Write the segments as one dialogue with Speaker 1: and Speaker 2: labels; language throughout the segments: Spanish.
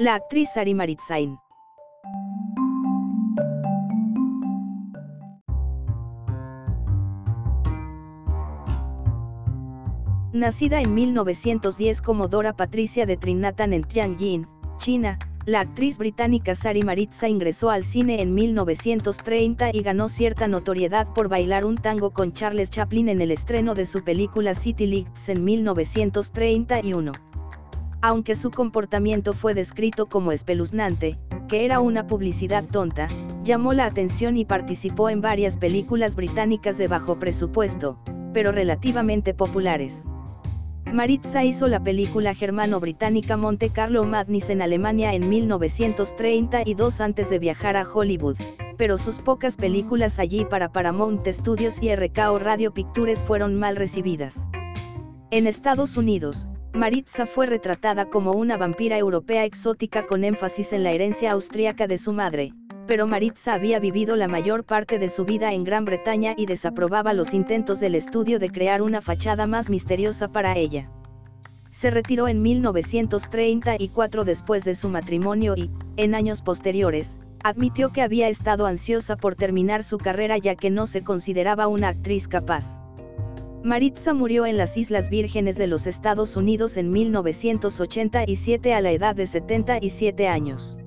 Speaker 1: la actriz Sari Maritzain. Nacida en 1910 como Dora Patricia de Trinatan en Tianjin, China, la actriz británica Sari Maritza ingresó al cine en 1930 y ganó cierta notoriedad por bailar un tango con Charles Chaplin en el estreno de su película City Lights en 1931. Aunque su comportamiento fue descrito como espeluznante, que era una publicidad tonta, llamó la atención y participó en varias películas británicas de bajo presupuesto, pero relativamente populares. Maritza hizo la película germano-británica Monte Carlo Madness en Alemania en 1932 antes de viajar a Hollywood, pero sus pocas películas allí para Paramount Studios y RKO Radio Pictures fueron mal recibidas. En Estados Unidos, Maritza fue retratada como una vampira europea exótica con énfasis en la herencia austríaca de su madre, pero Maritza había vivido la mayor parte de su vida en Gran Bretaña y desaprobaba los intentos del estudio de crear una fachada más misteriosa para ella. Se retiró en 1934 después de su matrimonio y, en años posteriores, admitió que había estado ansiosa por terminar su carrera ya que no se consideraba una actriz capaz. Maritza murió en las Islas Vírgenes de los Estados Unidos en 1987 a la edad de 77 años.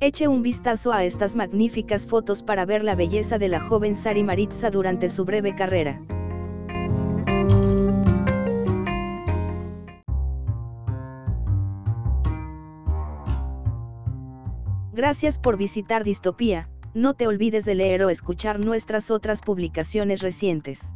Speaker 1: Eche un vistazo a estas magníficas fotos para ver la belleza de la joven Sari Maritza durante su breve carrera. Gracias por visitar Distopía, no te olvides de leer o escuchar nuestras otras publicaciones recientes.